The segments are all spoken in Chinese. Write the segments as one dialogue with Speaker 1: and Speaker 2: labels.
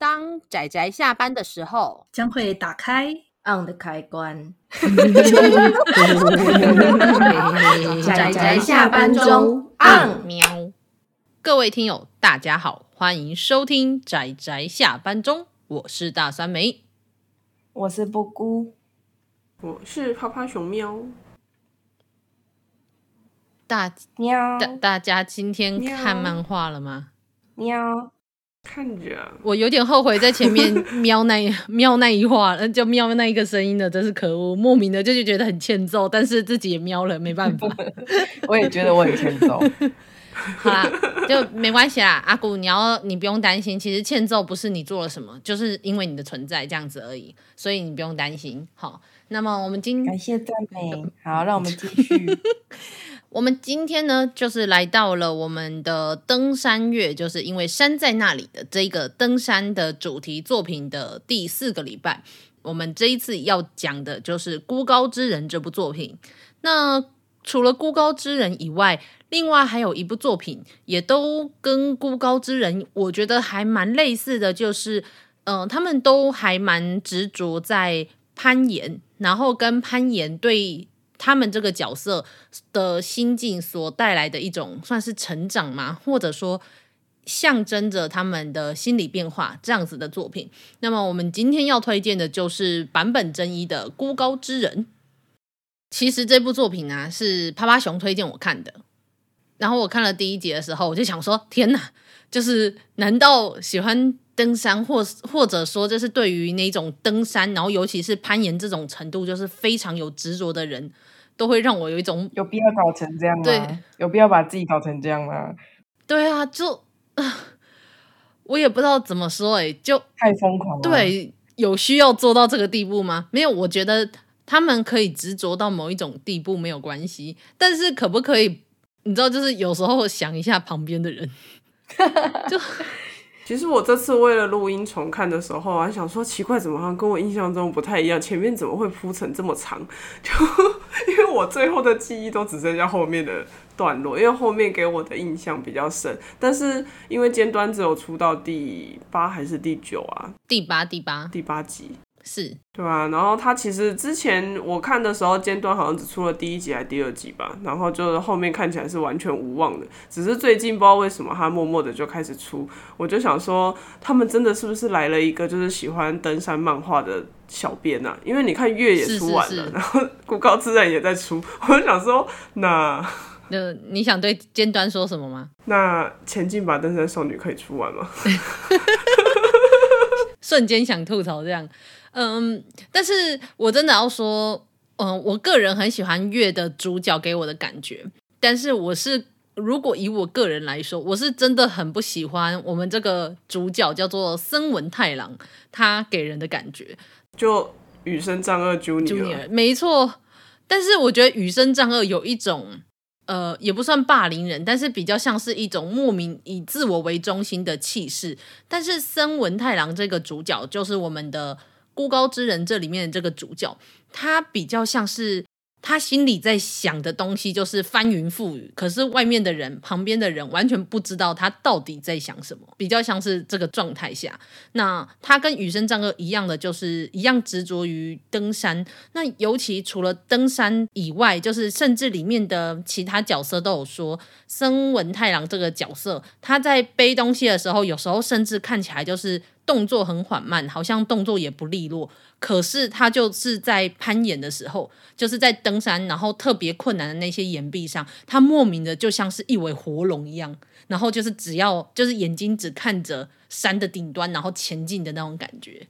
Speaker 1: 当仔仔下班的时候，
Speaker 2: 将会打开
Speaker 3: on 的开关。
Speaker 1: 仔仔下班中 on 喵。各位听友，大家好，欢迎收听仔仔下班中，我是大酸梅，
Speaker 3: 我是布姑，
Speaker 4: 我是趴趴熊喵。
Speaker 1: 大
Speaker 3: 喵
Speaker 1: 大大家今天看漫画了吗？
Speaker 3: 喵。
Speaker 4: 看着，
Speaker 1: 我有点后悔在前面 瞄那一喵那一话，就瞄那一个声音的，真是可恶！莫名的就是觉得很欠揍，但是自己也瞄了，没办法。
Speaker 3: 我也觉得我很欠揍。
Speaker 1: 好啦，就没关系啦，阿古，你要你不用担心，其实欠揍不是你做了什么，就是因为你的存在这样子而已，所以你不用担心。好，那么我们今
Speaker 3: 感谢赞美，好，让我们继续。
Speaker 1: 我们今天呢，就是来到了我们的登山月，就是因为山在那里的这个登山的主题作品的第四个礼拜。我们这一次要讲的就是《孤高之人》这部作品。那除了《孤高之人》以外，另外还有一部作品，也都跟《孤高之人》我觉得还蛮类似的，就是嗯、他们都还蛮执着在攀岩，然后跟攀岩对。他们这个角色的心境所带来的一种算是成长吗？或者说象征着他们的心理变化这样子的作品。那么我们今天要推荐的就是坂本真一的《孤高之人》。其实这部作品啊是趴趴熊推荐我看的，然后我看了第一集的时候，我就想说：天哪！就是难道喜欢登山，或或者说就是对于那种登山，然后尤其是攀岩这种程度，就是非常有执着的人。都会让我有一种
Speaker 3: 有必要搞成这样吗？对，有必要把自己搞成这样吗？
Speaker 1: 对啊，就 我也不知道怎么说哎、欸，就
Speaker 3: 太疯狂了。
Speaker 1: 对，有需要做到这个地步吗？没有，我觉得他们可以执着到某一种地步没有关系，但是可不可以？你知道，就是有时候想一下旁边的人，就。
Speaker 4: 其实我这次为了录音重看的时候，我还想说奇怪，怎么好像跟我印象中不太一样？前面怎么会铺成这么长？就因为我最后的记忆都只剩下后面的段落，因为后面给我的印象比较深。但是因为尖端只有出到第八还是第九啊？
Speaker 1: 第八，第八，
Speaker 4: 第八集。
Speaker 1: 是
Speaker 4: 对啊，然后他其实之前我看的时候，尖端好像只出了第一集还是第二集吧，然后就是后面看起来是完全无望的。只是最近不知道为什么他默默的就开始出，我就想说他们真的是不是来了一个就是喜欢登山漫画的小编啊？因为你看月也出完了，是是是然后孤高自然也在出，我就想说那
Speaker 1: 那你想对尖端说什么吗？
Speaker 4: 那前进吧登山少女可以出完吗？
Speaker 1: 瞬间想吐槽这样。嗯，但是我真的要说，嗯，我个人很喜欢月的主角给我的感觉，但是我是如果以我个人来说，我是真的很不喜欢我们这个主角叫做森文太郎，他给人的感觉。
Speaker 4: 就羽生丈二 Junior,
Speaker 1: 没错，但是我觉得羽生丈二有一种呃，也不算霸凌人，但是比较像是一种莫名以自我为中心的气势，但是森文太郎这个主角就是我们的。孤高之人这里面的这个主角，他比较像是他心里在想的东西，就是翻云覆雨。可是外面的人、旁边的人完全不知道他到底在想什么，比较像是这个状态下。那他跟羽生丈二一样的，就是一样执着于登山。那尤其除了登山以外，就是甚至里面的其他角色都有说，森文太郎这个角色，他在背东西的时候，有时候甚至看起来就是。动作很缓慢，好像动作也不利落。可是他就是在攀岩的时候，就是在登山，然后特别困难的那些岩壁上，他莫名的就像是一尾活龙一样，然后就是只要就是眼睛只看着山的顶端，然后前进的那种感觉。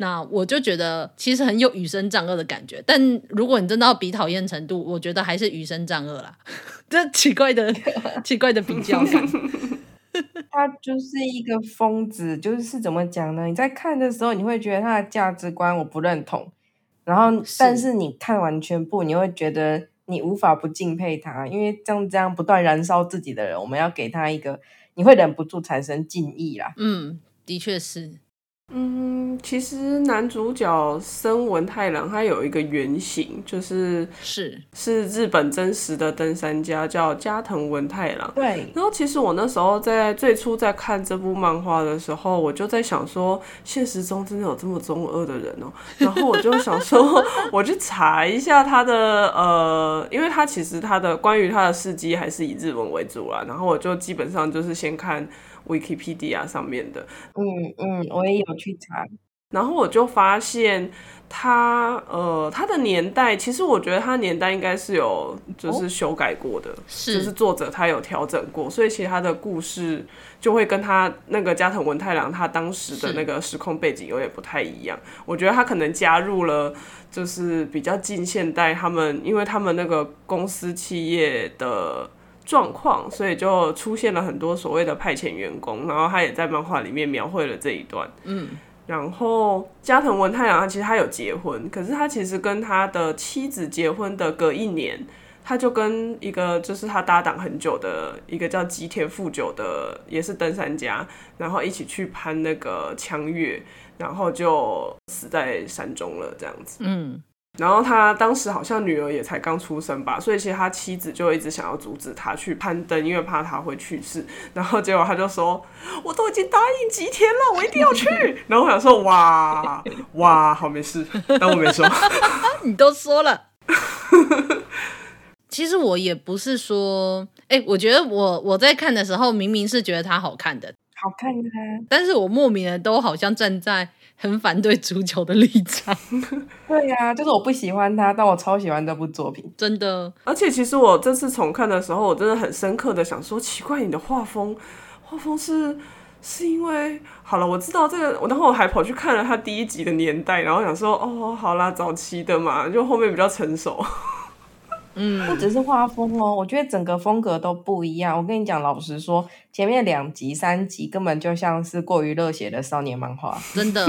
Speaker 1: 那我就觉得其实很有羽生丈二的感觉。但如果你真的要比讨厌程度，我觉得还是羽生丈二啦。这奇怪的奇怪的比较感。
Speaker 3: 他就是一个疯子，就是怎么讲呢？你在看的时候，你会觉得他的价值观我不认同，然后但是你看完全部，你会觉得你无法不敬佩他，因为像这样不断燃烧自己的人，我们要给他一个，你会忍不住产生敬意啦。
Speaker 1: 嗯，的确是。
Speaker 4: 嗯，其实男主角森文太郎他有一个原型，就是
Speaker 1: 是
Speaker 4: 是日本真实的登山家，叫加藤文太郎。
Speaker 3: 对。
Speaker 4: 然后其实我那时候在最初在看这部漫画的时候，我就在想说，现实中真的有这么中二的人哦。然后我就想说，我去查一下他的呃，因为他其实他的关于他的事迹还是以日文为主啦。然后我就基本上就是先看。Wikipedia 上面的，
Speaker 3: 嗯嗯，我也有去查，
Speaker 4: 然后我就发现他呃他的年代，其实我觉得他年代应该是有就是修改过的，就是作者他有调整过，所以其实他的故事就会跟他那个加藤文太郎他当时的那个时空背景有点不太一样。我觉得他可能加入了就是比较近现代，他们因为他们那个公司企业的。状况，所以就出现了很多所谓的派遣员工，然后他也在漫画里面描绘了这一段。嗯，然后加藤文太郎他其实他有结婚，可是他其实跟他的妻子结婚的隔一年，他就跟一个就是他搭档很久的一个叫吉田富久的，也是登山家，然后一起去攀那个枪岳，然后就死在山中了，这样子。嗯。然后他当时好像女儿也才刚出生吧，所以其实他妻子就一直想要阻止他去攀登，因为怕他会去世。然后结果他就说：“我都已经答应吉田了，我一定要去。”然后我想说：“哇哇，好没事，当我没说。”
Speaker 1: 你都说了。其实我也不是说，哎，我觉得我我在看的时候，明明是觉得他好看的，
Speaker 3: 好看的，
Speaker 1: 但是我莫名的都好像站在。很反对足球的立场，
Speaker 3: 对呀、啊，就是我不喜欢他，但我超喜欢这部作品，
Speaker 1: 真的。
Speaker 4: 而且其实我这次重看的时候，我真的很深刻的想说，奇怪，你的画风，画风是是因为好了，我知道这个，然后我还跑去看了他第一集的年代，然后想说，哦，好啦，早期的嘛，就后面比较成熟。
Speaker 3: 嗯，不只是画风哦，我觉得整个风格都不一样。我跟你讲，老实说，前面两集、三集根本就像是过于热血的少年漫画，
Speaker 1: 真的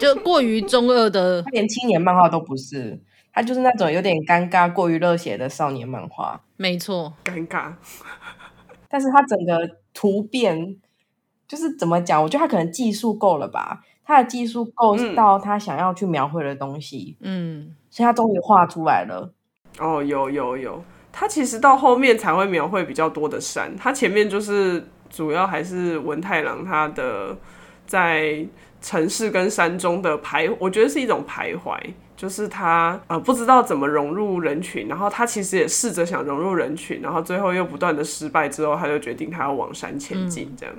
Speaker 1: 就过于中二的，
Speaker 3: 他连青年漫画都不是，他就是那种有点尴尬、过于热血的少年漫画。
Speaker 1: 没错，
Speaker 4: 尴尬。
Speaker 3: 但是他整个突变，就是怎么讲？我觉得他可能技术够了吧？他的技术够到他想要去描绘的东西，嗯，所以他终于画出来了。
Speaker 4: 哦，有有有，他其实到后面才会描绘比较多的山，他前面就是主要还是文太郎他的在城市跟山中的徘，我觉得是一种徘徊，就是他呃不知道怎么融入人群，然后他其实也试着想融入人群，然后最后又不断的失败之后，他就决定他要往山前进，这样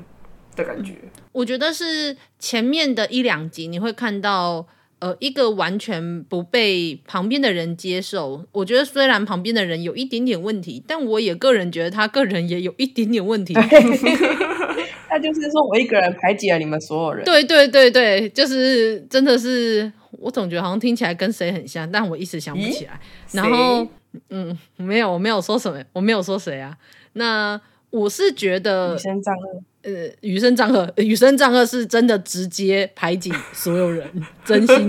Speaker 4: 的感觉。
Speaker 1: 嗯，我觉得是前面的一两集你会看到。呃，一个完全不被旁边的人接受，我觉得虽然旁边的人有一点点问题，但我也个人觉得他个人也有一点点问题。
Speaker 3: 那就是说我一个人排挤了你们所有人。
Speaker 1: 对对对对，就是真的是，我总觉得好像听起来跟谁很像，但我一时想不起来。然后，嗯，没有，我没有说什么，我没有说谁啊。那我是觉得。呃，雨声张赫，雨声张赫是真的直接排挤所有人，真心。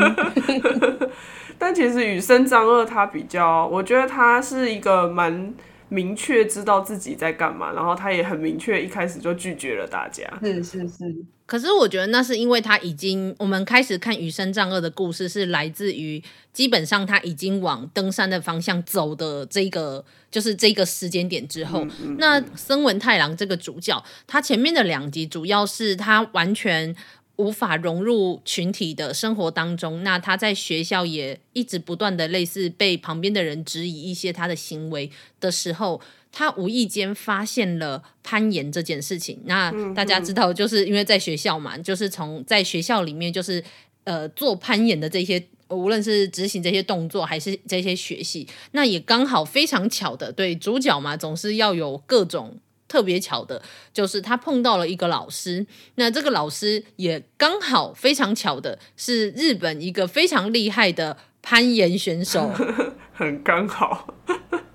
Speaker 4: 但其实雨声张赫他比较，我觉得他是一个蛮明确知道自己在干嘛，然后他也很明确一开始就拒绝了大家。
Speaker 3: 是是是。
Speaker 1: 可是我觉得那是因为他已经，我们开始看羽生仗二的故事是来自于基本上他已经往登山的方向走的这个，就是这个时间点之后。嗯嗯嗯。那森文太郎这个主角，他前面的两集主要是他完全无法融入群体的生活当中。那他在学校也一直不断的类似被旁边的人质疑一些他的行为的时候。他无意间发现了攀岩这件事情。那大家知道，就是因为在学校嘛，就是从在学校里面，就是呃做攀岩的这些，无论是执行这些动作还是这些学习，那也刚好非常巧的，对主角嘛，总是要有各种特别巧的，就是他碰到了一个老师。那这个老师也刚好非常巧的是日本一个非常厉害的攀岩选手，
Speaker 4: 很刚好。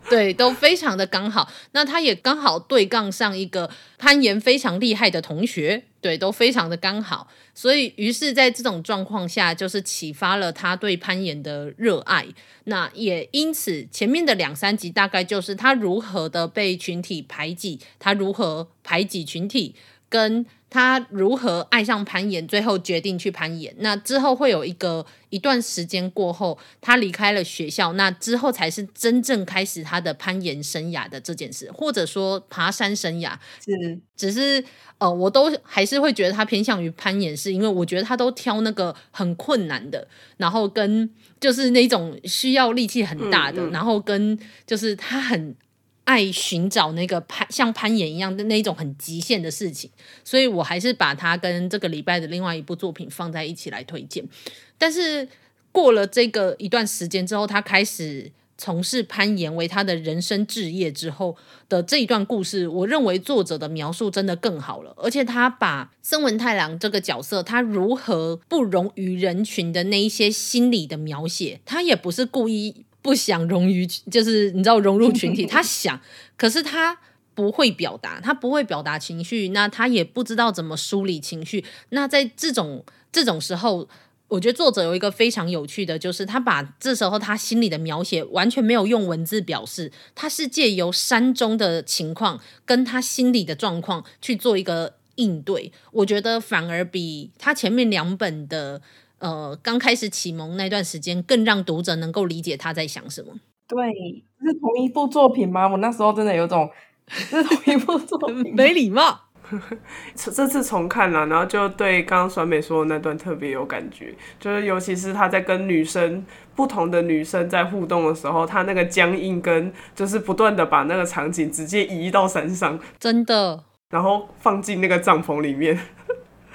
Speaker 1: 对，都非常的刚好。那他也刚好对杠上一个攀岩非常厉害的同学，对，都非常的刚好。所以，于是在这种状况下，就是启发了他对攀岩的热爱。那也因此，前面的两三集大概就是他如何的被群体排挤，他如何排挤群体，跟他如何爱上攀岩，最后决定去攀岩。那之后会有一个一段时间过后，他离开了学校，那之后才是真正开始他的攀岩生涯的这件事，或者说爬山生涯。
Speaker 3: 是，
Speaker 1: 只是呃，我都还是会觉得他偏向于攀岩，是因为我觉得他都挑那个很困难的，然后跟就是那种需要力气很大的，嗯嗯，然后跟就是他很。爱寻找那个攀像攀岩一样的那一种很极限的事情，所以我还是把它跟这个礼拜的另外一部作品放在一起来推荐。但是过了这个一段时间之后，他开始从事攀岩为他的人生志业之后的这一段故事，我认为作者的描述真的更好了，而且他把森文太郎这个角色他如何不容于人群的那一些心理的描写，他也不是故意。不想融于，就是你知道融入群体，他想，可是他不会表达，他不会表达情绪，那他也不知道怎么梳理情绪。那在这种这种时候，我觉得作者有一个非常有趣的，就是他把这时候他心里的描写完全没有用文字表示，他是借由山中的情况跟他心里的状况去做一个应对。我觉得反而比他前面两本的。呃，刚开始启蒙那段时间，更让读者能够理解他在想什
Speaker 3: 么。对，是同一部作品吗？我那时候真的有种，是同一部作品，
Speaker 1: 没礼貌。
Speaker 4: 这次重看了，然后就对刚刚酸美说的那段特别有感觉，就是尤其是他在跟女生不同的女生在互动的时候，他那个僵硬跟就是不断的把那个场景直接移到山上，
Speaker 1: 真的，
Speaker 4: 然后放进那个帐篷里面。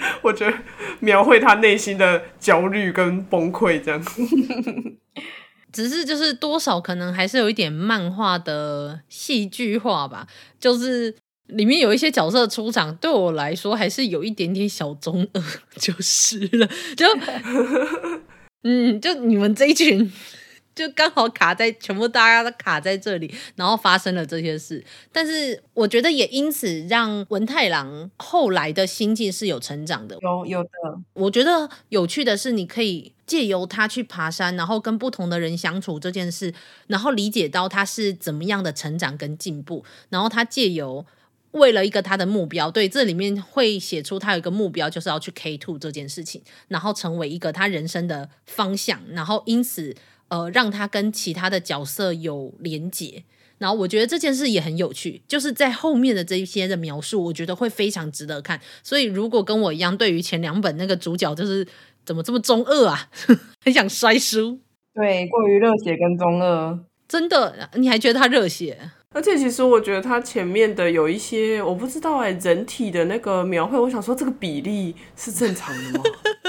Speaker 4: 我觉得描绘他内心的焦虑跟崩溃，这样，
Speaker 1: 只是就是多少可能还是有一点漫画的戏剧化吧。就是里面有一些角色出场，对我来说还是有一点点小中二，就是了。就嗯，就你们这一群。就刚好卡在全部大家都卡在这里，然后发生了这些事。但是我觉得也因此让文太郎后来的心境是有成长的。
Speaker 3: 有有的，
Speaker 1: 我觉得有趣的是，你可以借由他去爬山，然后跟不同的人相处这件事，然后理解到他是怎么样的成长跟进步。然后他借由为了一个他的目标，对，这里面会写出他有一个目标，就是要去 K Two 这件事情，然后成为一个他人生的方向。然后因此。呃，让他跟其他的角色有连结，然后我觉得这件事也很有趣，就是在后面的这一些的描述，我觉得会非常值得看。所以如果跟我一样，对于前两本那个主角就是怎么这么中二啊，很想摔书，
Speaker 3: 对，过于热血跟中二，
Speaker 1: 真的，你还觉得他热血？
Speaker 4: 而且其实我觉得他前面的有一些我不知道哎，人体的那个描绘，我想说这个比例是正常的吗？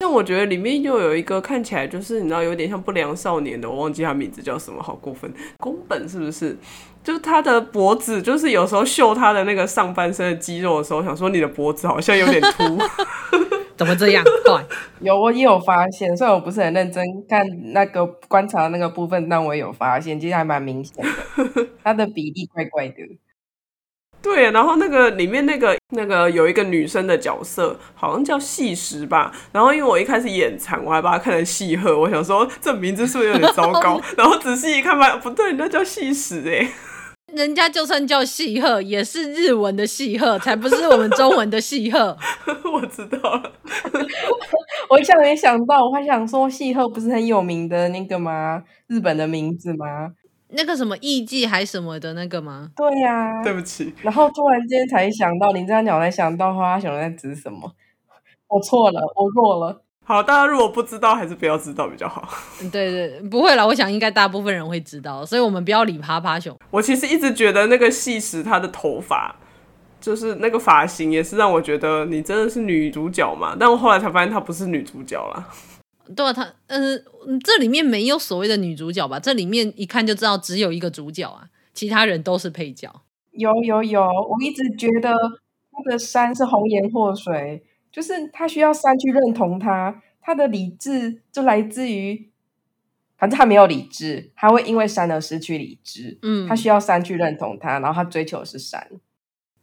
Speaker 4: 但我觉得里面又有一个看起来就是你知道有点像不良少年的，我忘记他名字叫什么，好过分。宫本是不是？就是他的脖子，就是有时候秀他的那个上半身的肌肉的时候，想说你的脖子好像有点秃，
Speaker 1: 怎么这样？
Speaker 3: 有我也有发现，虽然我不是很认真看那个观察那个部分，但我也有发现，其实还蛮明显的，他的比例怪怪的。
Speaker 4: 对，然后那个里面那个那个有一个女生的角色，好像叫细石吧。然后因为我一开始眼馋，我还把它看成细鹤，我想说这名字是不是有点糟糕？然后仔细一看吧，不对，那叫细石哎。
Speaker 1: 人家就算叫细鹤，也是日文的细鹤，才不是我们中文的细鹤。
Speaker 4: 我知道了，
Speaker 3: 我一下没想到，我还想说细鹤不是很有名的那个吗？日本的名字吗？
Speaker 1: 那个什么艺伎还什么的那个吗？
Speaker 3: 对呀、啊，
Speaker 4: 对不起。
Speaker 3: 然后突然间才想到，你这样讲才想到花熊在指什么？我错了，我弱了。
Speaker 4: 好，大家如果不知道，还是不要知道比较好。
Speaker 1: 对对，不会啦，我想应该大部分人会知道，所以我们不要理趴趴熊。
Speaker 4: 我其实一直觉得那个细石他的头发，就是那个发型，也是让我觉得你真的是女主角嘛。但我后来才发现她不是女主角啦。
Speaker 1: 对啊，他呃，这里面没有所谓的女主角吧？这里面一看就知道只有一个主角啊，其他人都是配角。
Speaker 3: 有有有，我一直觉得那个山是红颜祸水，就是他需要山去认同他，他的理智就来自于，反正他没有理智，他会因为山而失去理智。嗯，他需要山去认同他，然后他追求的是山。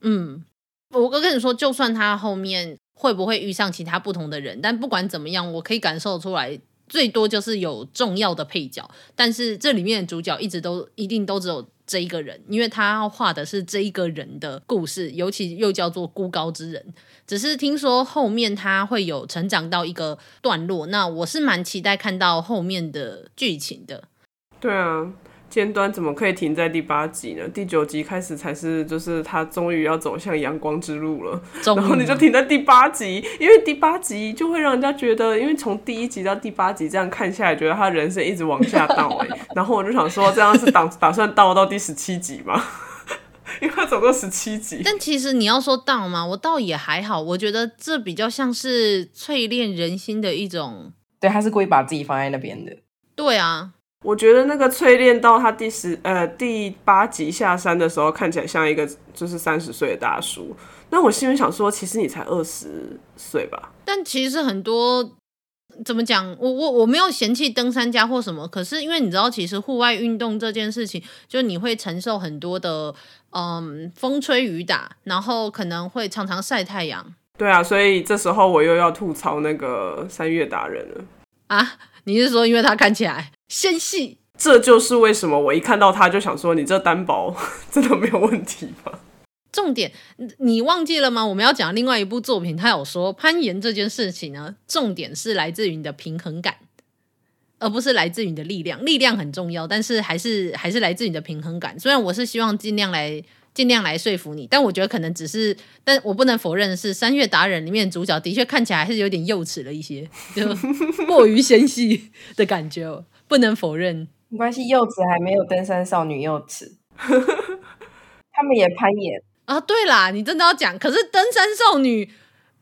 Speaker 1: 嗯，我哥跟你说，就算他后面。会不会遇上其他不同的人？但不管怎么样，我可以感受出来，最多就是有重要的配角。但是这里面的主角一直都一定都只有这一个人，因为他要画的是这一个人的故事，尤其又叫做孤高之人。只是听说后面他会有成长到一个段落，那我是蛮期待看到后面的剧情的。
Speaker 4: 对啊。尖端怎么可以停在第八集呢？第九集开始才是，就是他终于要走向阳光之路了。然后你就停在第八集，因为第八集就会让人家觉得，因为从第一集到第八集这样看下来，觉得他人生一直往下倒哎。然后我就想说，这样是打打算倒到第十七集吗？因为他走过十七集。
Speaker 1: 但其实你要说倒吗？我倒也还好，我觉得这比较像是淬炼人心的一种。
Speaker 3: 对，他是故意把自己放在那边的。
Speaker 1: 对啊。
Speaker 4: 我觉得那个淬炼到他第十呃第八集下山的时候，看起来像一个就是三十岁的大叔。那我心里想说，其实你才二十岁吧？
Speaker 1: 但其实很多怎么讲，我我我没有嫌弃登山家或什么，可是因为你知道，其实户外运动这件事情，就你会承受很多的嗯风吹雨打，然后可能会常常晒太阳。
Speaker 4: 对啊，所以这时候我又要吐槽那个三月达人了
Speaker 1: 啊！你是说，因为他看起来？纤细，
Speaker 4: 这就是为什么我一看到他就想说，你这单薄 真的没有问题吗？
Speaker 1: 重点，你忘记了吗？我们要讲另外一部作品，他有说攀岩这件事情呢，重点是来自于你的平衡感，而不是来自于你的力量。力量很重要，但是还是还是来自于你的平衡感。虽然我是希望尽量来尽量来说服你，但我觉得可能只是，但我不能否认的是，《三月达人》里面的主角的确看起来还是有点幼齿了一些，就 过于纤细的感觉。不能否认，
Speaker 3: 没关系，幼稚还没有登山少女幼齿，他们也攀岩
Speaker 1: 啊。对啦，你真的要讲，可是登山少女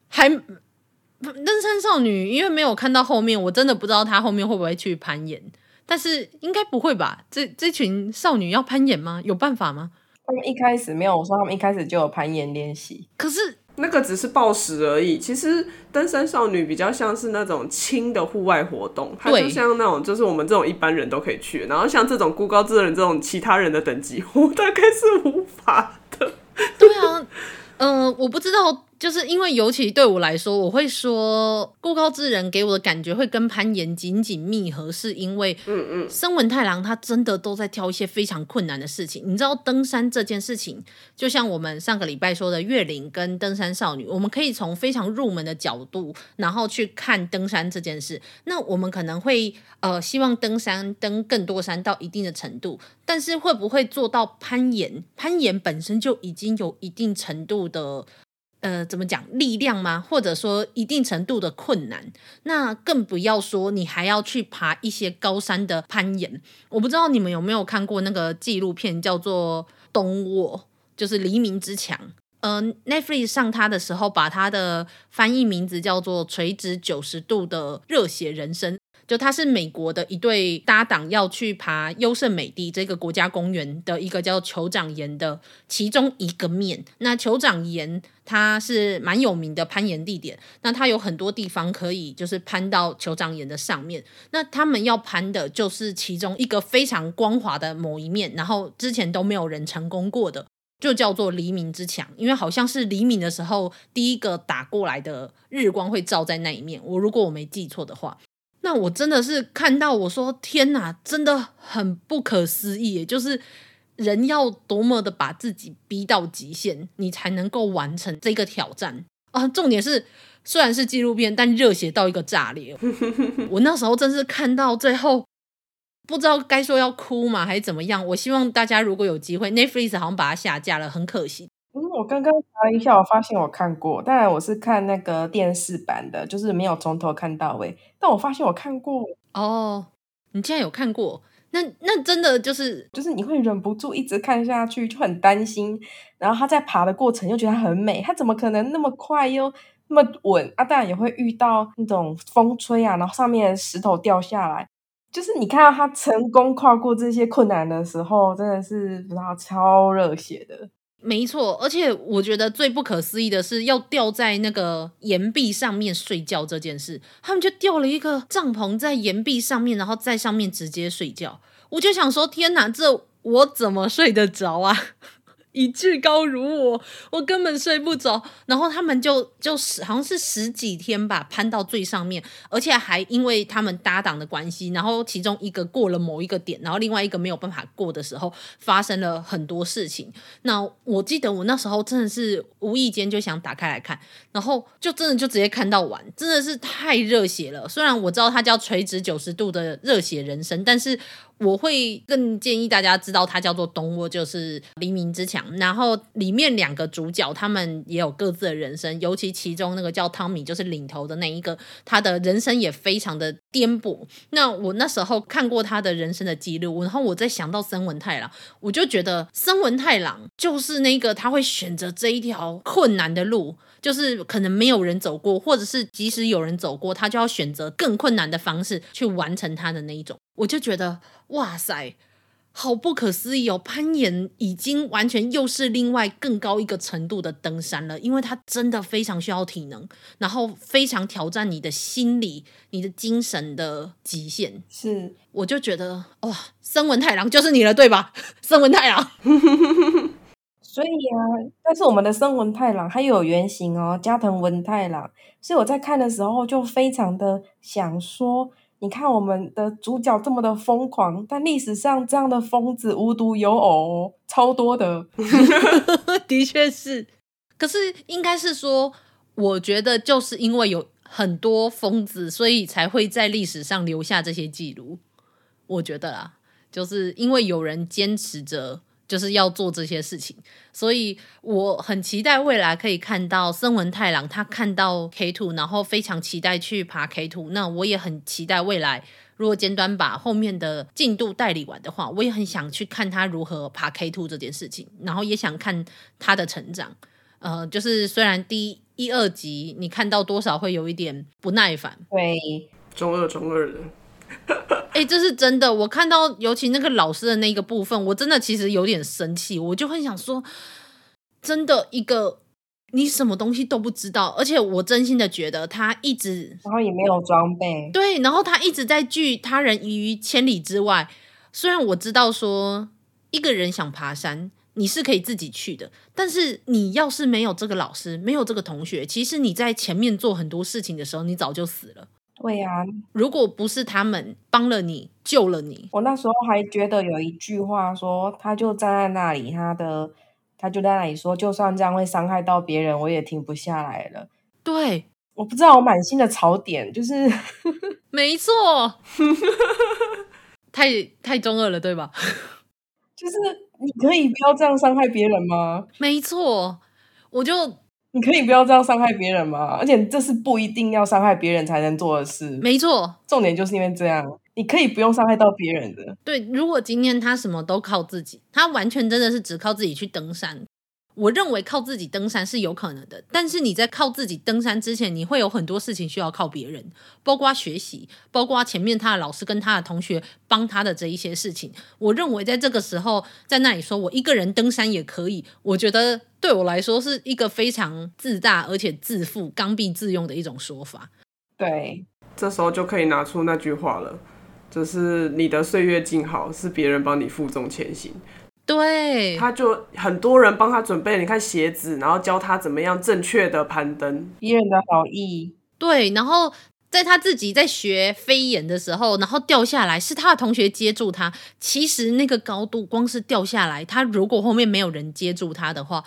Speaker 1: 还登山少女，因为没有看到后面，我真的不知道她后面会不会去攀岩。但是应该不会吧？这这群少女要攀岩吗？有办法吗？
Speaker 3: 他们一开始没有，我说他们一开始就有攀岩练习，
Speaker 1: 可是。
Speaker 4: 那个只是暴食而已。其实登山少女比较像是那种轻的户外活动，它就像那种就是我们这种一般人都可以去。然后像这种孤高之人这种其他人的等级，我大概是无法的。
Speaker 1: 对啊，嗯、呃，我不知道。就是因为尤其对我来说，我会说孤高之人给我的感觉会跟攀岩紧紧密合，是因为嗯嗯，森文太郎他真的都在挑一些非常困难的事情。你知道登山这件事情，就像我们上个礼拜说的月龄跟登山少女，我们可以从非常入门的角度，然后去看登山这件事。那我们可能会呃希望登山登更多山到一定的程度，但是会不会做到攀岩？攀岩本身就已经有一定程度的。呃，怎么讲力量吗？或者说一定程度的困难，那更不要说你还要去爬一些高山的攀岩。我不知道你们有没有看过那个纪录片，叫做《Dawn Wall》，就是黎明之墙。呃，Netflix 上它的时候，把它的翻译名字叫做《垂直九十度的热血人生》。就他是美国的一对搭档，要去爬优胜美地这个国家公园的一个叫酋长岩的其中一个面。那酋长岩它是蛮有名的攀岩地点，那它有很多地方可以就是攀到酋长岩的上面。那他们要攀的就是其中一个非常光滑的某一面，然后之前都没有人成功过的，就叫做黎明之墙，因为好像是黎明的时候第一个打过来的日光会照在那一面。我如果我没记错的话。那我真的是看到我说天哪，真的很不可思议，就是人要多么的把自己逼到极限，你才能够完成这个挑战啊！重点是虽然是纪录片，但热血到一个炸裂。我那时候真是看到最后，不知道该说要哭吗，还是怎么样。我希望大家如果有机会，Netflix 好像把它下架了，很可惜。
Speaker 3: 刚刚查了一下，我发现我看过，当然我是看那个电视版的，就是没有从头看到尾。但我发现我看过
Speaker 1: 哦，你竟然有看过？那那真的就是
Speaker 3: 就是你会忍不住一直看下去，就很担心。然后他在爬的过程又觉得他很美，他怎么可能那么快又那么稳啊？当然也会遇到那种风吹啊，然后上面石头掉下来。就是你看到他成功跨过这些困难的时候，真的是不知道超热血的。
Speaker 1: 没错，而且我觉得最不可思议的是要吊在那个岩壁上面睡觉这件事。他们就吊了一个帐篷在岩壁上面，然后在上面直接睡觉。我就想说，天哪，这我怎么睡得着啊？以至高如我，我根本睡不着。然后他们就就是好像是十几天吧，攀到最上面，而且还因为他们搭档的关系，然后其中一个过了某一个点，然后另外一个没有办法过的时候，发生了很多事情。那我记得我那时候真的是无意间就想打开来看，然后就真的就直接看到完，真的是太热血了。虽然我知道它叫垂直九十度的热血人生，但是。我会更建议大家知道，它叫做《Don't World》，就是黎明之墙。然后里面两个主角，他们也有各自的人生，尤其其中那个叫汤米，就是领头的那一个，他的人生也非常的颠簸。那我那时候看过他的人生的记录，然后我在想到森文太郎，我就觉得森文太郎就是那个他会选择这一条困难的路。就是可能没有人走过，或者是即使有人走过，他就要选择更困难的方式去完成他的那一种。我就觉得哇塞，好不可思议哦！攀岩已经完全又是另外更高一个程度的登山了，因为它真的非常需要体能，然后非常挑战你的心理、你的精神的极限。
Speaker 3: 是，
Speaker 1: 我就觉得哇，森文太郎就是你了，对吧？森文太郎。
Speaker 3: 所以啊，但是我们的森文太郎还有原型哦，加藤文太郎。所以我在看的时候就非常的想说，你看我们的主角这么的疯狂，但历史上这样的疯子无独有偶，超多的。
Speaker 1: 的确是，可是应该是说，我觉得就是因为有很多疯子，所以才会在历史上留下这些记录。我觉得啦，就是因为有人坚持着。就是要做这些事情，所以我很期待未来可以看到森文太郎他看到 K two，然后非常期待去爬 K two。那我也很期待未来，如果尖端把后面的进度代理完的话，我也很想去看他如何爬 K two 这件事情，然后也想看他的成长。呃，就是虽然第一二集你看到多少会有一点不耐烦，
Speaker 3: 对，
Speaker 4: 中二中二的。
Speaker 1: 哎、欸，这是真的。我看到，尤其那个老师的那个部分，我真的其实有点生气。我就很想说，真的一个你什么东西都不知道，而且我真心的觉得他一直，
Speaker 3: 然后也没有装备，
Speaker 1: 对，然后他一直在拒他人于千里之外。虽然我知道说，一个人想爬山，你是可以自己去的，但是你要是没有这个老师，没有这个同学，其实你在前面做很多事情的时候，你早就死了。
Speaker 3: 对呀、啊，
Speaker 1: 如果不是他们帮了你，救了你，
Speaker 3: 我那时候还觉得有一句话说，他就站在那里，他的他就在那里说，就算这样会伤害到别人，我也停不下来了。
Speaker 1: 对，
Speaker 3: 我不知道我满心的槽点就是，
Speaker 1: 没错，太太中二了，对吧？
Speaker 3: 就是你可以不要这样伤害别人吗？
Speaker 1: 没错，我就。
Speaker 3: 你可以不要这样伤害别人吗？而且这是不一定要伤害别人才能做的事。
Speaker 1: 没错，
Speaker 3: 重点就是因为这样，你可以不用伤害到别人的。
Speaker 1: 对，如果今天他什么都靠自己，他完全真的是只靠自己去登山。我认为靠自己登山是有可能的，但是你在靠自己登山之前，你会有很多事情需要靠别人，包括学习，包括前面他的老师跟他的同学帮他的这一些事情。我认为在这个时候，在那里说我一个人登山也可以，我觉得对我来说是一个非常自大而且自负、刚愎自用的一种说法。
Speaker 3: 对，
Speaker 4: 这时候就可以拿出那句话了，就是你的岁月静好，是别人帮你负重前行。
Speaker 1: 对，
Speaker 4: 他就很多人帮他准备，你看鞋子，然后教他怎么样正确的攀登，
Speaker 3: 别人的好意。
Speaker 1: 对，然后在他自己在学飞檐的时候，然后掉下来，是他的同学接住他。其实那个高度，光是掉下来，他如果后面没有人接住他的话，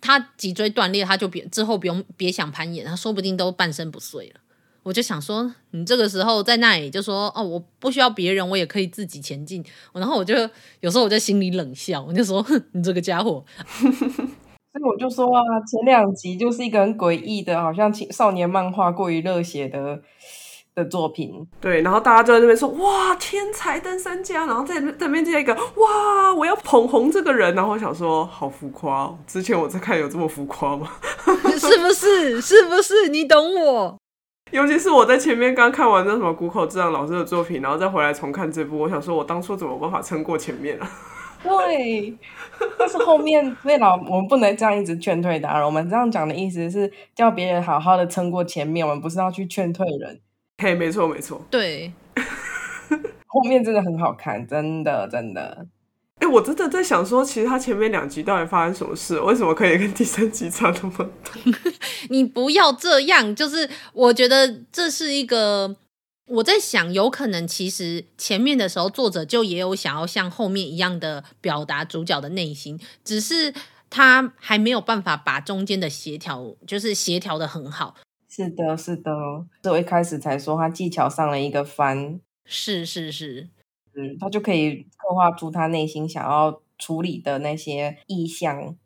Speaker 1: 他脊椎断裂，他就别之后不用别想攀岩，他说不定都半身不遂了。我就想说，你这个时候在那里就说哦，我不需要别人，我也可以自己前进。然后我就有时候我在心里冷笑，我就说，哼，你这个家伙。
Speaker 3: 所以我就说啊，前两集就是一个很诡异的，好像青少年漫画过于热血的的作品。
Speaker 4: 对，然后大家就在那边说，哇，天才登山家，然后在在那边接一个，哇，我要捧红这个人。然后我想说，好浮夸。之前我在看有这么浮夸吗？
Speaker 1: 是不是？是不是？你懂我。
Speaker 4: 尤其是我在前面刚看完那什么谷口智郎老师的作品，然后再回来重看这部，我想说，我当初怎么办法撑过前面啊？
Speaker 3: 对，但是后面对了，我们不能这样一直劝退他。我们这样讲的意思是叫别人好好的撑过前面，我们不是要去劝退人。
Speaker 4: 嘿，没错没错，
Speaker 1: 对，
Speaker 3: 后面真的很好看，真的真的。
Speaker 4: 哎、欸，我真的在想说，其实他前面两集到底发生什么事？为什么可以跟第三集差那么多？
Speaker 1: 你不要这样，就是我觉得这是一个，我在想，有可能其实前面的时候作者就也有想要像后面一样的表达主角的内心，只是他还没有办法把中间的协调，就是协调的很好。
Speaker 3: 是的，是的，所以我一开始才说他技巧上了一个翻，
Speaker 1: 是是是，
Speaker 3: 嗯，他就可以刻画出他内心想要处理的那些意象。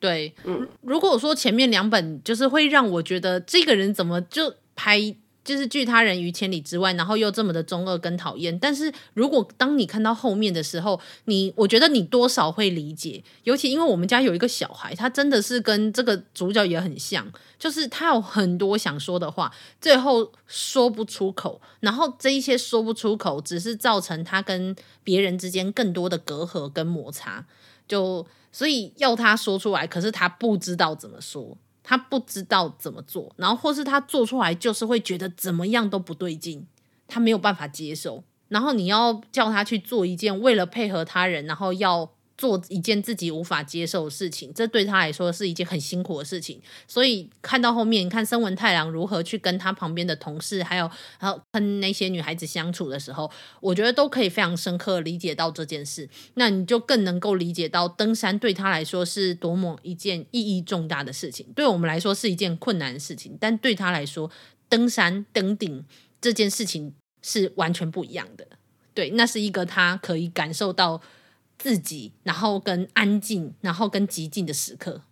Speaker 1: 对，嗯，如果说前面两本就是会让我觉得这个人怎么就拍。就是拒他人于千里之外，然后又这么的中二跟讨厌。但是如果当你看到后面的时候，你我觉得你多少会理解。尤其因为我们家有一个小孩，他真的是跟这个主角也很像，就是他有很多想说的话，最后说不出口。然后这一些说不出口，只是造成他跟别人之间更多的隔阂跟摩擦。就所以要他说出来，可是他不知道怎么说。他不知道怎么做，然后或是他做出来就是会觉得怎么样都不对劲，他没有办法接受。然后你要叫他去做一件为了配合他人，然后要。做一件自己无法接受的事情，这对他来说是一件很辛苦的事情。所以看到后面，看森文太郎如何去跟他旁边的同事，还有还有跟那些女孩子相处的时候，我觉得都可以非常深刻理解到这件事。那你就更能够理解到登山对他来说是多么一件意义重大的事情。对我们来说是一件困难的事情，但对他来说，登山登顶这件事情是完全不一样的。对，那是一个他可以感受到。自己，然后跟安静，然后跟极静的时刻，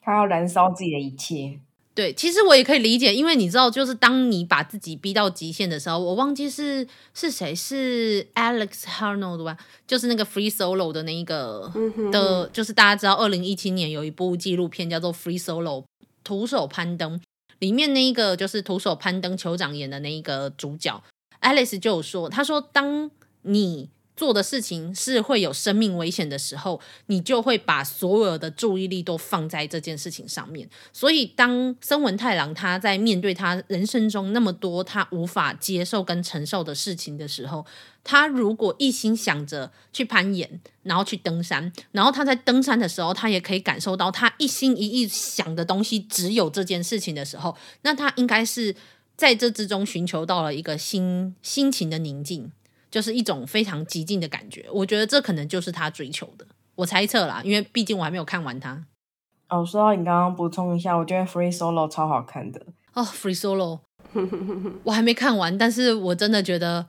Speaker 3: 他要燃烧自己的一切。
Speaker 1: 对，其实我也可以理解，因为你知道，就是当你把自己逼到极限的时候，我忘记是是谁，是 Alex Honnold 吧？就是那个 Free Solo 的那一个的，就是大家知道，二零一七年有一部纪录片叫做 Free Solo 徒手攀登，里面那一个就是徒手攀登酋长演的那一个主角 Alex 就有说，他说，当你做的事情是会有生命危险的时候，你就会把所有的注意力都放在这件事情上面。所以，当森文太郎他在面对他人生中那么多他无法接受跟承受的事情的时候，他如果一心想着去攀岩，然后去登山，然后他在登山的时候，他也可以感受到他一心一意想的东西只有这件事情的时候，那他应该是在这之中寻求到了一个心心情的宁静。就是一种非常激进的感觉，我觉得这可能就是他追求的。我猜测啦，因为毕竟我还没有看完他。
Speaker 3: 哦，说到你刚刚补充一下，我觉得 Free Solo 超好看的
Speaker 1: 哦，Free Solo，我还没看完，但是我真的觉得，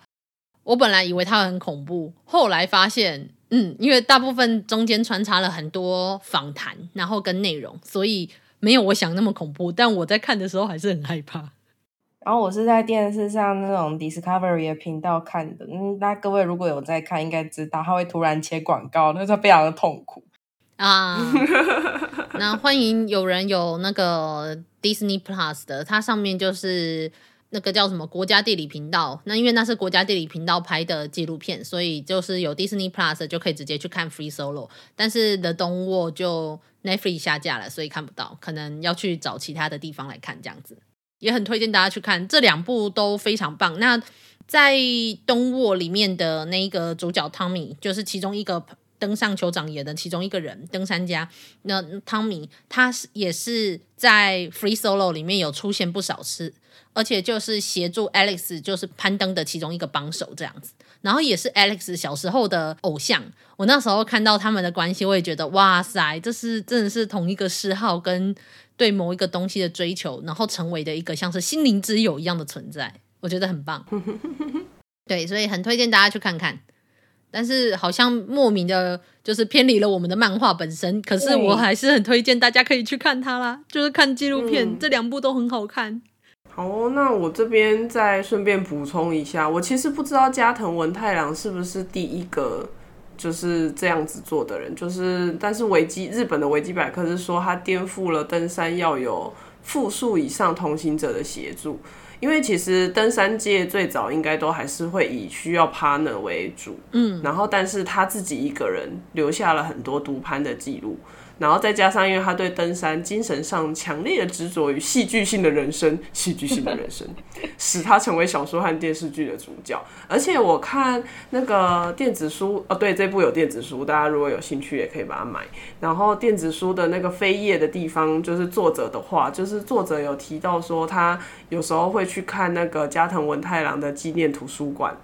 Speaker 1: 我本来以为它很恐怖，后来发现，嗯，因为大部分中间穿插了很多访谈，然后跟内容，所以没有我想那么恐怖。但我在看的时候还是很害怕。
Speaker 3: 然后我是在电视上那种 Discovery 的频道看的，嗯，那各位如果有在看，应该知道他会突然切广告，那就非常的痛苦
Speaker 1: 啊。那欢迎有人有那个 Disney Plus 的，它上面就是那个叫什么国家地理频道，那因为那是国家地理频道拍的纪录片，所以就是有 Disney Plus 就可以直接去看 Free Solo，但是 The dongwall 就 Netflix 下架了，所以看不到，可能要去找其他的地方来看这样子。也很推荐大家去看，这两部都非常棒。那在《Dawn Wall》里面的那个主角汤米，就是其中一个登上酋长岩的其中一个人，登山家。那汤米他是也是在《Free Solo》里面有出现不少次，而且就是协助 Alex 就是攀登的其中一个帮手这样子。然后也是 Alex 小时候的偶像。我那时候看到他们的关系，我也觉得哇塞，这是真的是同一个嗜好跟。对某一个东西的追求，然后成为的一个像是心灵之友一样的存在，我觉得很棒。对，所以很推荐大家去看看。但是好像莫名的，就是偏离了我们的漫画本身。可是我还是很推荐大家可以去看它啦，就是看纪录片，嗯、这两部都很好看。
Speaker 4: 好，那我这边再顺便补充一下，我其实不知道加藤文太郎是不是第一个。就是这样子做的人，就是但是维基日本的维基百科是说他颠覆了登山要有复数以上同行者的协助，因为其实登山界最早应该都还是会以需要 partner 为主，嗯，然后但是他自己一个人留下了很多独攀的记录，然后再加上因为他对登山精神上强烈的执着与戏剧性的人生，戏剧性的人生 使他成为小说和电视剧的主角。而且我看那个电子书哦，对，这部有电子书，大家如果有兴趣也可以把它买。然后电子书的那个扉页的地方，就是作者的话，就是作者有提到说他有时候会去看那个加藤文太郎的纪念图书馆。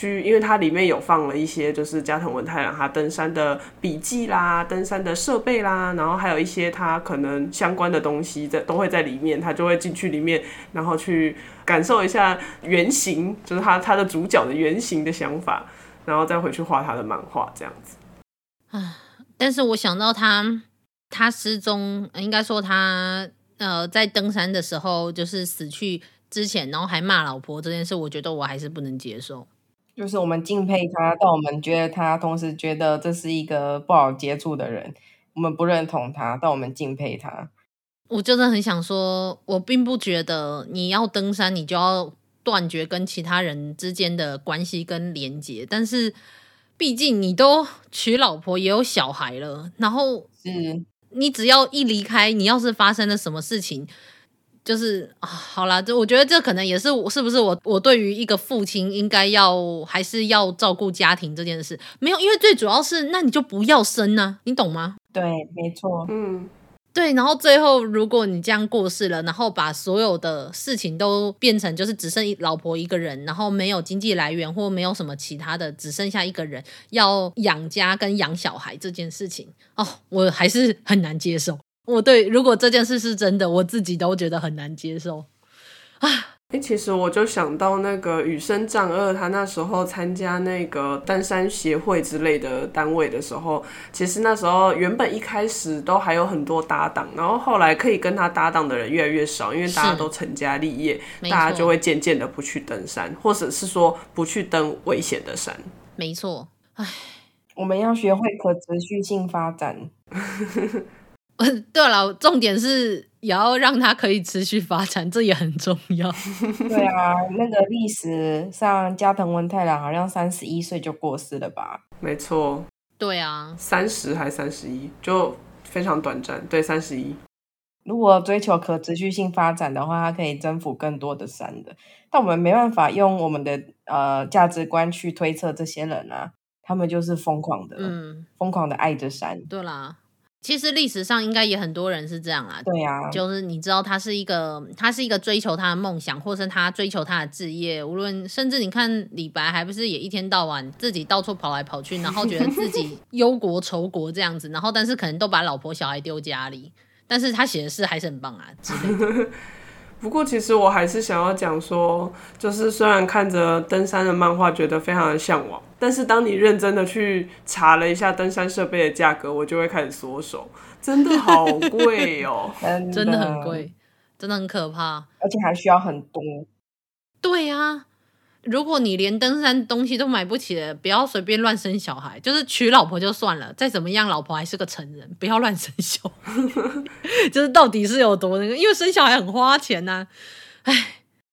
Speaker 4: 去，因为它里面有放了一些，就是加藤文太郎他登山的笔记啦，登山的设备啦，然后还有一些他可能相关的东西在都会在里面，他就会进去里面，然后去感受一下原型，就是他他的主角的原型的想法，然后再回去画他的漫画这样子。
Speaker 1: 啊，但是我想到他他失踪，应该说他呃在登山的时候就是死去之前，然后还骂老婆这件事，我觉得我还是不能接受。
Speaker 3: 就是我们敬佩他，但我们觉得他同时觉得这是一个不好接触的人。我们不认同他，但我们敬佩他。
Speaker 1: 我真的很想说，我并不觉得你要登山，你就要断绝跟其他人之间的关系跟连接。但是，毕竟你都娶老婆也有小孩了，然后
Speaker 3: 嗯
Speaker 1: 你只要一离开，你要是发生了什么事情。就是啊，好啦，这我觉得这可能也是我是不是我我对于一个父亲应该要还是要照顾家庭这件事没有，因为最主要是那你就不要生呢、啊，你懂吗？
Speaker 3: 对，没错，
Speaker 4: 嗯，
Speaker 1: 对，然后最后如果你这样过世了，然后把所有的事情都变成就是只剩老婆一个人，然后没有经济来源或没有什么其他的，只剩下一个人要养家跟养小孩这件事情哦，我还是很难接受。我对，如果这件事是真的，我自己都觉得很难接受啊！
Speaker 4: 哎、欸，其实我就想到那个羽生丈二，他那时候参加那个登山协会之类的单位的时候，其实那时候原本一开始都还有很多搭档，然后后来可以跟他搭档的人越来越少，因为大家都成家立业，大家就会渐渐的不去登山，或者是说不去登危险的山。
Speaker 1: 没错，哎，
Speaker 3: 我们要学会可持续性发展。
Speaker 1: 对了，重点是也要让它可以持续发展，这也很重要。
Speaker 3: 对啊，那个历史上加藤文太郎好像三十一岁就过世了吧？
Speaker 4: 没错。
Speaker 1: 对啊，
Speaker 4: 三十还三十一，就非常短暂。对，三十一。
Speaker 3: 如果追求可持续性发展的话，它可以征服更多的山的。但我们没办法用我们的呃价值观去推测这些人啊，他们就是疯狂的，嗯，疯狂的爱着山。
Speaker 1: 对啦。其实历史上应该也很多人是这样啦，
Speaker 3: 对呀、啊，
Speaker 1: 就是你知道他是一个，他是一个追求他的梦想，或是他追求他的志业，无论甚至你看李白，还不是也一天到晚自己到处跑来跑去，然后觉得自己 忧国愁国这样子，然后但是可能都把老婆小孩丢家里，但是他写的诗还是很棒啊之类的。
Speaker 4: 不过，其实我还是想要讲说，就是虽然看着登山的漫画觉得非常的向往，但是当你认真的去查了一下登山设备的价格，我就会开始缩手，真的好贵哦，
Speaker 1: 真的很贵，真的很可怕，
Speaker 3: 而且还需要很多。
Speaker 1: 对呀、啊。如果你连登山东西都买不起了，不要随便乱生小孩。就是娶老婆就算了，再怎么样，老婆还是个成人，不要乱生小孩。就是到底是有多那个？因为生小孩很花钱呐、啊。唉，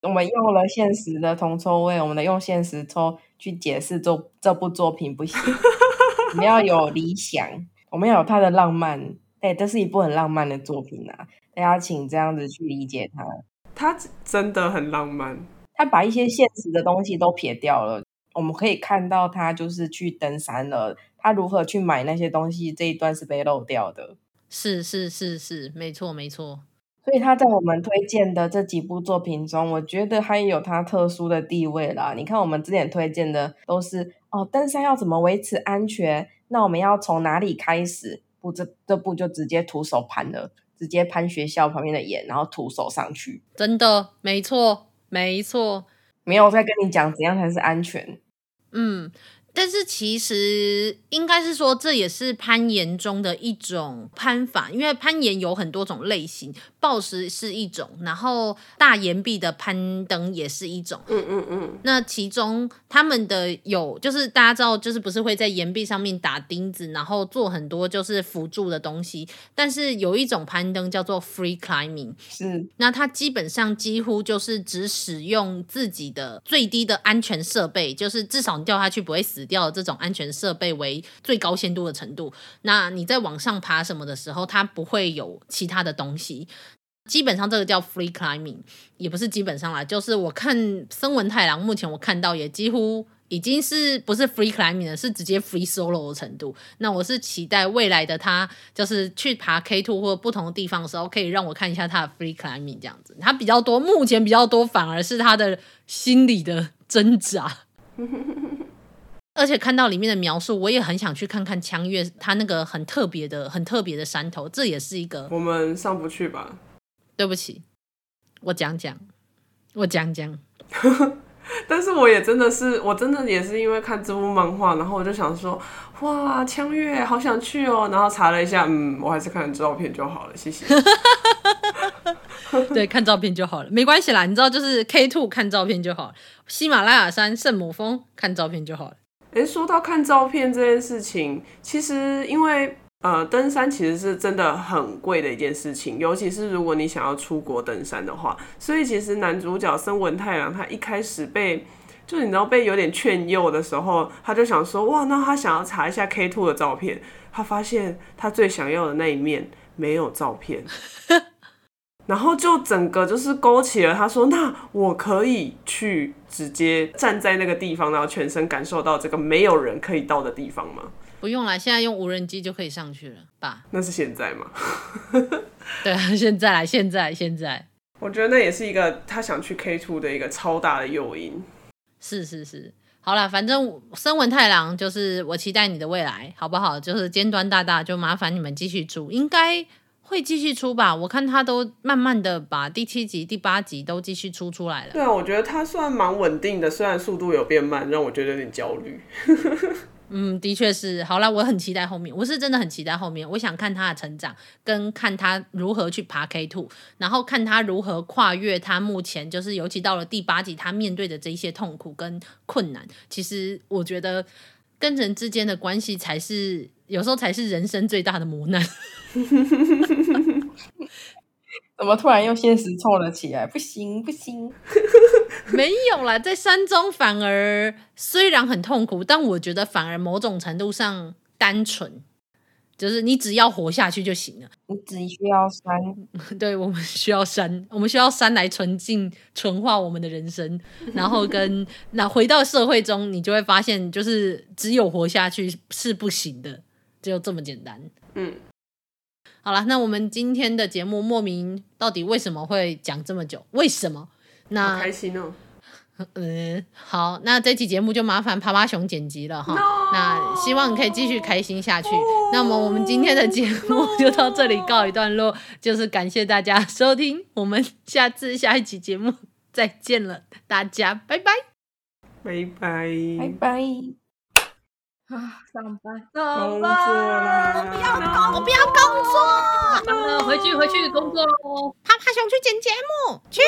Speaker 3: 我们用了现实的铜臭味，我们的用现实抽去解释这这部作品不行。我们要有理想，我们要有它的浪漫。对，这是一部很浪漫的作品啊！大家请这样子去理解它。
Speaker 4: 它真的很浪漫。
Speaker 3: 他把一些现实的东西都撇掉了，我们可以看到他就是去登山了，他如何去买那些东西，这一段是被漏掉的。
Speaker 1: 是是是是，没错没错。
Speaker 3: 所以他在我们推荐的这几部作品中，我觉得他也有他特殊的地位啦。你看，我们之前推荐的都是哦，登山要怎么维持安全？那我们要从哪里开始？不，这这部就直接徒手攀了，直接攀学校旁边的岩，然后徒手上去。
Speaker 1: 真的，没错。没错，
Speaker 3: 没有在跟你讲怎样才是安全。
Speaker 1: 嗯。但是其实应该是说，这也是攀岩中的一种攀法，因为攀岩有很多种类型，暴石是一种，然后大岩壁的攀登也是一种。
Speaker 4: 嗯嗯嗯。
Speaker 1: 那其中他们的有，就是大家知道，就是不是会在岩壁上面打钉子，然后做很多就是辅助的东西。但是有一种攀登叫做 free climbing，
Speaker 3: 是，
Speaker 1: 那它基本上几乎就是只使用自己的最低的安全设备，就是至少你掉下去不会死。掉的这种安全设备为最高限度的程度。那你在往上爬什么的时候，它不会有其他的东西。基本上这个叫 free climbing，也不是基本上啦，就是我看森文太郎目前我看到也几乎。已经是不是 free climbing 了，是直接 free solo 的程度。那我是期待未来的他，就是去爬 K two 或不同的地方的时候，可以让我看一下他的 free climbing 这样子。他比较多，目前比较多，反而是他的心理的挣扎。而且看到里面的描述，我也很想去看看枪月他那个很特别的、很特别的山头。这也是一个
Speaker 4: 我们上不去吧？
Speaker 1: 对不起，我讲讲，我讲讲。
Speaker 4: 但是我也真的是，我真的也是因为看这部漫画，然后我就想说，哇，枪月好想去哦。然后查了一下，嗯，我还是看照片就好了，谢谢。
Speaker 1: 对，看照片就好了，没关系啦。你知道，就是 K two 看照片就好了，喜马拉雅山圣母峰看照片就好了。
Speaker 4: 诶，说到看照片这件事情，其实因为。呃，登山其实是真的很贵的一件事情，尤其是如果你想要出国登山的话。所以其实男主角森文太郎他一开始被，就你知道被有点劝诱的时候，他就想说，哇，那他想要查一下 K two 的照片，他发现他最想要的那一面没有照片，然后就整个就是勾起了他说，那我可以去直接站在那个地方，然后全身感受到这个没有人可以到的地方吗？
Speaker 1: 不用了，现在用无人机就可以上去了吧？
Speaker 4: 那是现在吗？
Speaker 1: 对啊，现在，现在，现在。
Speaker 4: 我觉得那也是一个他想去 K two 的一个超大的诱因。
Speaker 1: 是是是，好了，反正森文太郎就是我期待你的未来，好不好？就是尖端大大，就麻烦你们继续住，应该会继续出吧？我看他都慢慢的把第七集、第八集都继续出出来了。
Speaker 4: 对啊，我觉得他算蛮稳定的，虽然速度有变慢，让我觉得有点焦虑。
Speaker 1: 嗯，的确是。好了，我很期待后面，我是真的很期待后面。我想看他的成长，跟看他如何去爬 K two，然后看他如何跨越他目前就是，尤其到了第八集，他面对的这一些痛苦跟困难。其实我觉得跟人之间的关系才是有时候才是人生最大的磨难。
Speaker 3: 怎么突然又现实凑了起来？不行不行，
Speaker 1: 没有啦，在山中反而虽然很痛苦，但我觉得反而某种程度上单纯，就是你只要活下去就行了。
Speaker 3: 你只需要山，
Speaker 1: 对，我们需要山，我们需要山来纯净、纯化我们的人生，然后跟那回到社会中，你就会发现，就是只有活下去是不行的，就这么简单。嗯。好了，那我们今天的节目莫名到底为什么会讲这么久？为什么？那
Speaker 4: 好开心哦。
Speaker 1: 嗯，好，那这期节目就麻烦趴趴熊剪辑了哈。No! 那希望你可以继续开心下去。那么我们今天的节目就到这里告一段落，No! 就是感谢大家收听，我们下次下一期节目再见了，大家拜拜，
Speaker 4: 拜拜，
Speaker 3: 拜拜。啊，上班，
Speaker 4: 工作啦！
Speaker 1: 我不要工，我不要工作。回去，回去工作喽。趴趴熊去剪节目，去。